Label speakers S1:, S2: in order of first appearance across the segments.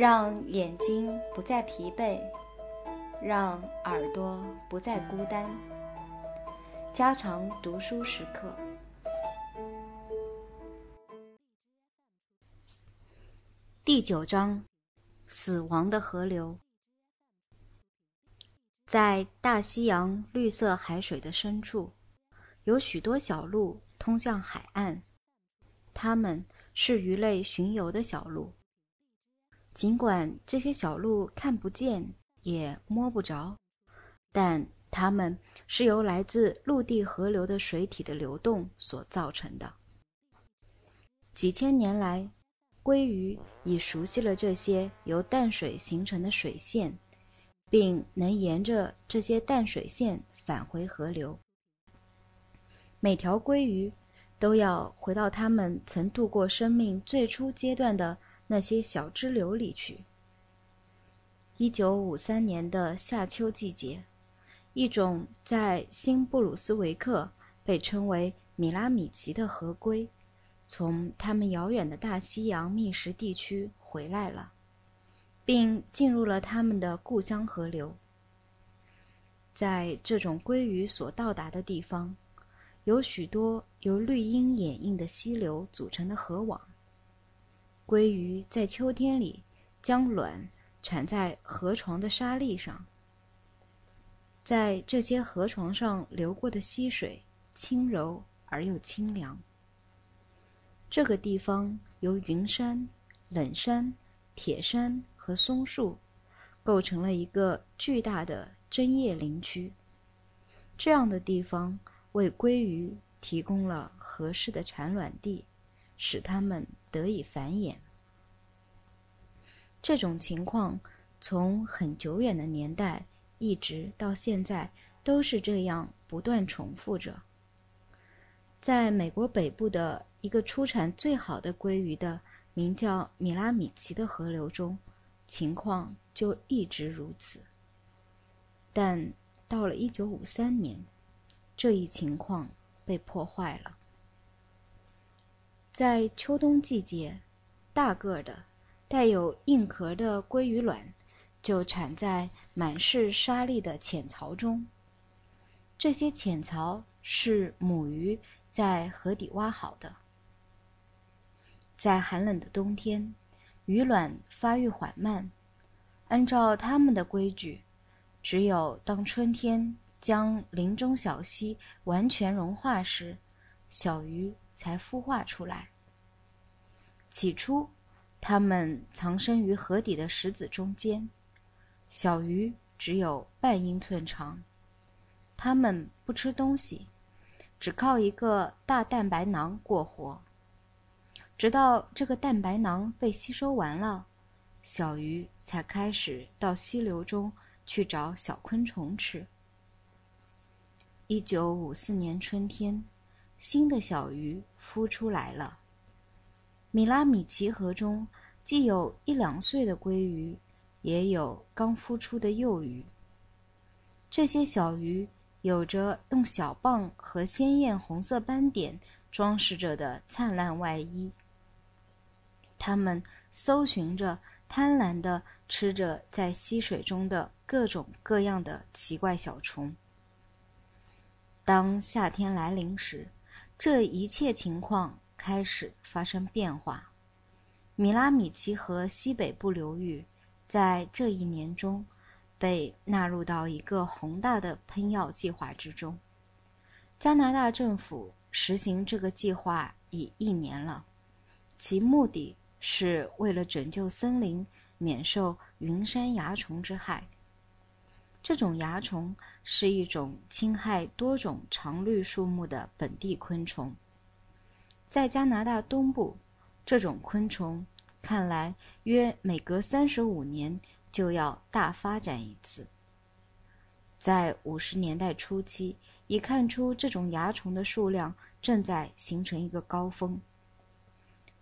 S1: 让眼睛不再疲惫，让耳朵不再孤单。加长读书时刻。第九章：死亡的河流。在大西洋绿色海水的深处，有许多小路通向海岸，它们是鱼类巡游的小路。尽管这些小路看不见也摸不着，但它们是由来自陆地河流的水体的流动所造成的。几千年来，鲑鱼已熟悉了这些由淡水形成的水线，并能沿着这些淡水线返回河流。每条鲑鱼都要回到它们曾度过生命最初阶段的。那些小支流里去。一九五三年的夏秋季节，一种在新布鲁斯维克被称为米拉米奇的河龟，从他们遥远的大西洋觅食地区回来了，并进入了他们的故乡河流。在这种鲑鱼所到达的地方，有许多由绿荫掩映的溪流组成的河网。鲑鱼在秋天里将卵产在河床的沙砾上，在这些河床上流过的溪水轻柔而又清凉。这个地方由云山、冷山、铁山和松树构成了一个巨大的针叶林区。这样的地方为鲑鱼提供了合适的产卵地。使它们得以繁衍。这种情况从很久远的年代一直到现在都是这样不断重复着。在美国北部的一个出产最好的鲑鱼的名叫米拉米奇的河流中，情况就一直如此。但到了1953年，这一情况被破坏了。在秋冬季节，大个的、带有硬壳的鲑鱼卵就产在满是沙粒的浅槽中。这些浅槽是母鱼在河底挖好的。在寒冷的冬天，鱼卵发育缓慢。按照它们的规矩，只有当春天将林中小溪完全融化时，小鱼。才孵化出来。起初，它们藏身于河底的石子中间，小鱼只有半英寸长。它们不吃东西，只靠一个大蛋白囊过活。直到这个蛋白囊被吸收完了，小鱼才开始到溪流中去找小昆虫吃。一九五四年春天。新的小鱼孵出来了。米拉米奇河中既有一两岁的鲑鱼，也有刚孵出的幼鱼。这些小鱼有着用小蚌和鲜艳红色斑点装饰着的灿烂外衣。它们搜寻着，贪婪地吃着在溪水中的各种各样的奇怪小虫。当夏天来临时，这一切情况开始发生变化。米拉米奇河西北部流域在这一年中被纳入到一个宏大的喷药计划之中。加拿大政府实行这个计划已一年了，其目的是为了拯救森林免受云山蚜虫之害。这种蚜虫是一种侵害多种常绿树木的本地昆虫。在加拿大东部，这种昆虫看来约每隔三十五年就要大发展一次。在五十年代初期，已看出这种蚜虫的数量正在形成一个高峰。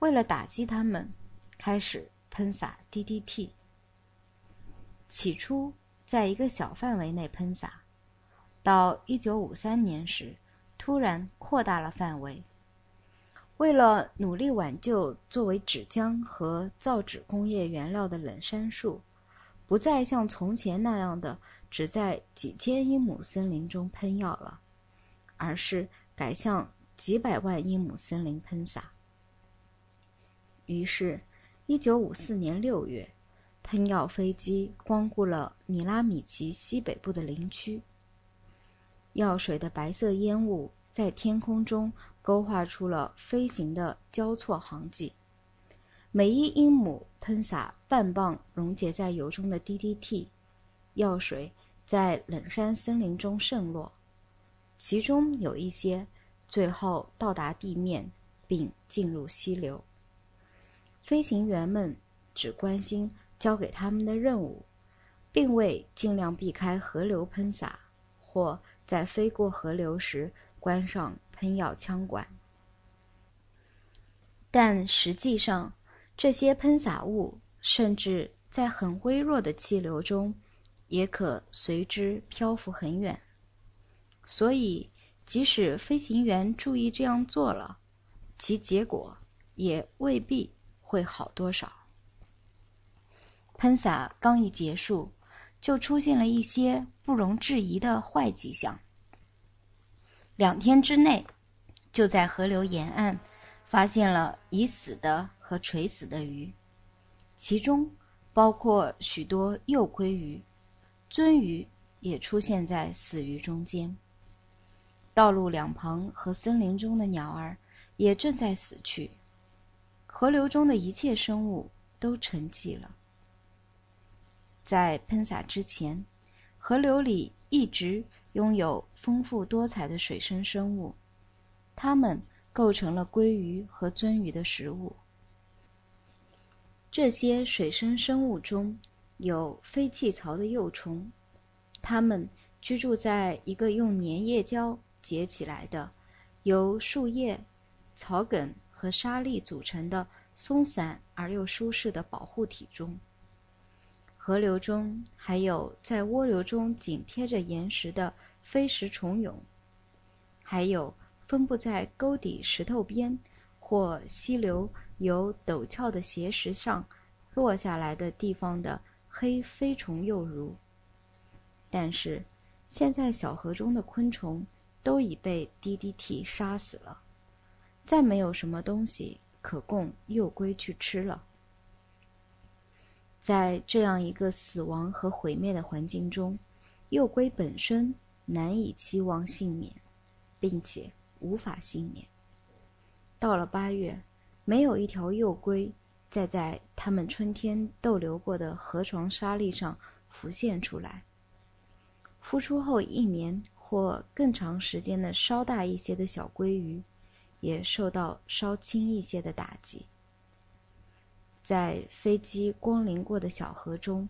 S1: 为了打击它们，开始喷洒 DDT。起初。在一个小范围内喷洒，到一九五三年时，突然扩大了范围。为了努力挽救作为纸浆和造纸工业原料的冷杉树，不再像从前那样的只在几千英亩森林中喷药了，而是改向几百万英亩森林喷洒。于是，1954年6月，喷药飞机光顾了米拉米奇西北部的林区。药水的白色烟雾在天空中。勾画出了飞行的交错航迹，每一英亩喷洒半磅溶解在油中的 DDT 药水，在冷杉森林中渗落，其中有一些最后到达地面并进入溪流。飞行员们只关心交给他们的任务，并未尽量避开河流喷洒，或在飞过河流时关上。喷药枪管，但实际上，这些喷洒物甚至在很微弱的气流中，也可随之漂浮很远。所以，即使飞行员注意这样做了，其结果也未必会好多少。喷洒刚一结束，就出现了一些不容置疑的坏迹象。两天之内，就在河流沿岸发现了已死的和垂死的鱼，其中包括许多幼鲑鱼，鳟鱼也出现在死鱼中间。道路两旁和森林中的鸟儿也正在死去，河流中的一切生物都沉寂了。在喷洒之前，河流里一直。拥有丰富多彩的水生生物，它们构成了鲑鱼和鳟鱼的食物。这些水生生物中有飞气槽的幼虫，它们居住在一个用粘液胶结起来的、由树叶、草梗和沙粒组成的松散而又舒适的保护体中。河流中还有在涡流中紧贴着岩石的飞石虫蛹，还有分布在沟底石头边或溪流由陡峭的斜石上落下来的地方的黑飞虫幼如。但是，现在小河中的昆虫都已被 DDT 杀死了，再没有什么东西可供幼龟去吃了。在这样一个死亡和毁灭的环境中，幼龟本身难以期望幸免，并且无法幸免。到了八月，没有一条幼龟再在它们春天逗留过的河床沙砾上浮现出来。孵出后一年或更长时间的稍大一些的小鲑鱼，也受到稍轻一些的打击。在飞机光临过的小河中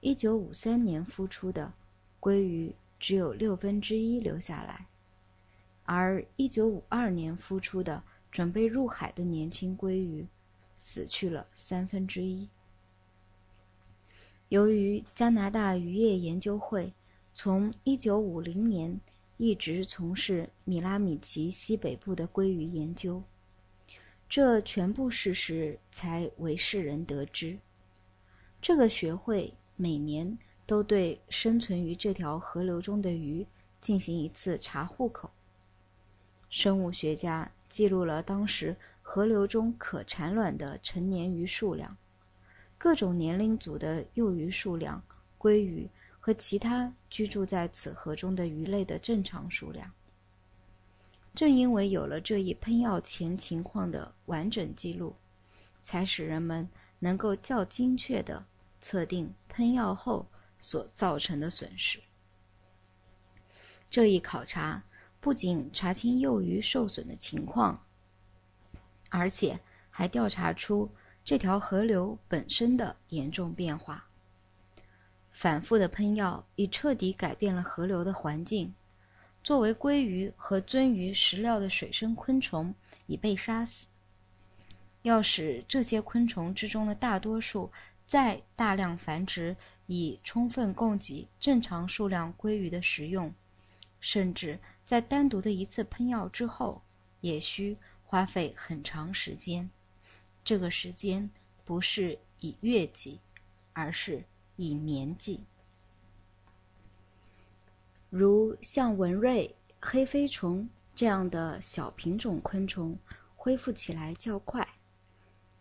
S1: ，1953年孵出的鲑鱼只有六分之一留下来，而1952年孵出的准备入海的年轻鲑鱼死去了三分之一。由于加拿大渔业研究会从1950年一直从事米拉米奇西北部的鲑鱼研究。这全部事实才为世人得知。这个学会每年都对生存于这条河流中的鱼进行一次查户口。生物学家记录了当时河流中可产卵的成年鱼数量、各种年龄组的幼鱼数量、鲑鱼和其他居住在此河中的鱼类的正常数量。正因为有了这一喷药前情况的完整记录，才使人们能够较精确地测定喷药后所造成的损失。这一考察不仅查清幼鱼受损的情况，而且还调查出这条河流本身的严重变化。反复的喷药已彻底改变了河流的环境。作为鲑鱼和鳟鱼食料的水生昆虫已被杀死。要使这些昆虫之中的大多数再大量繁殖，以充分供给正常数量鲑鱼的食用，甚至在单独的一次喷药之后，也需花费很长时间，这个时间不是以月计，而是以年计。如像文瑞、黑飞虫这样的小品种昆虫，恢复起来较快。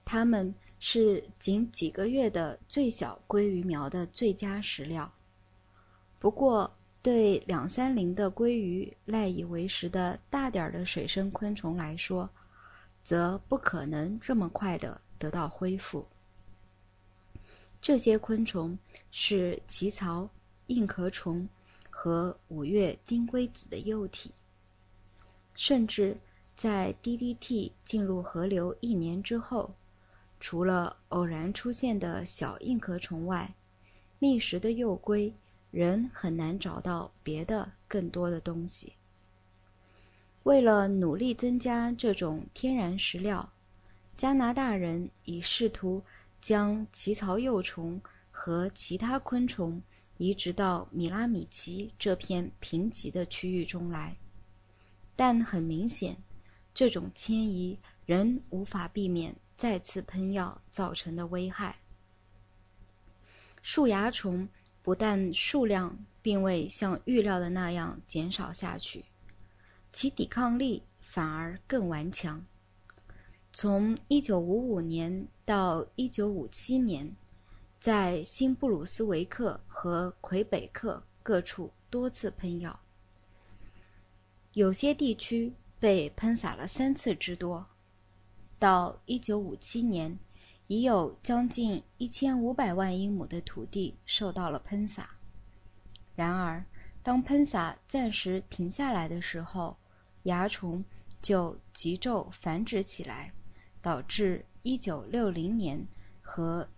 S1: 它们是仅几个月的最小鲑鱼苗的最佳食料。不过，对两三龄的鲑鱼赖以为食的大点儿的水生昆虫来说，则不可能这么快的得到恢复。这些昆虫是奇草、硬壳虫和五月金龟子的幼体。甚至在 DDT 进入河流一年之后，除了偶然出现的小硬壳虫外，觅食的幼龟仍很难找到别的更多的东西。为了努力增加这种天然食料，加拿大人已试图将奇草幼虫和其他昆虫移植到米拉米奇这片贫瘠的区域中来，但很明显，这种迁移仍无法避免再次喷药造成的危害。树蚜虫不但数量并未像预料的那样减少下去。其抵抗力反而更顽强。从1955年到1957年，在新布鲁斯维克和魁北克各处多次喷药，有些地区被喷洒了三次之多。到1957年，已有将近1500万英亩的土地受到了喷洒。然而，当喷洒暂时停下来的时候，蚜虫就急骤繁殖起来，导致1960年和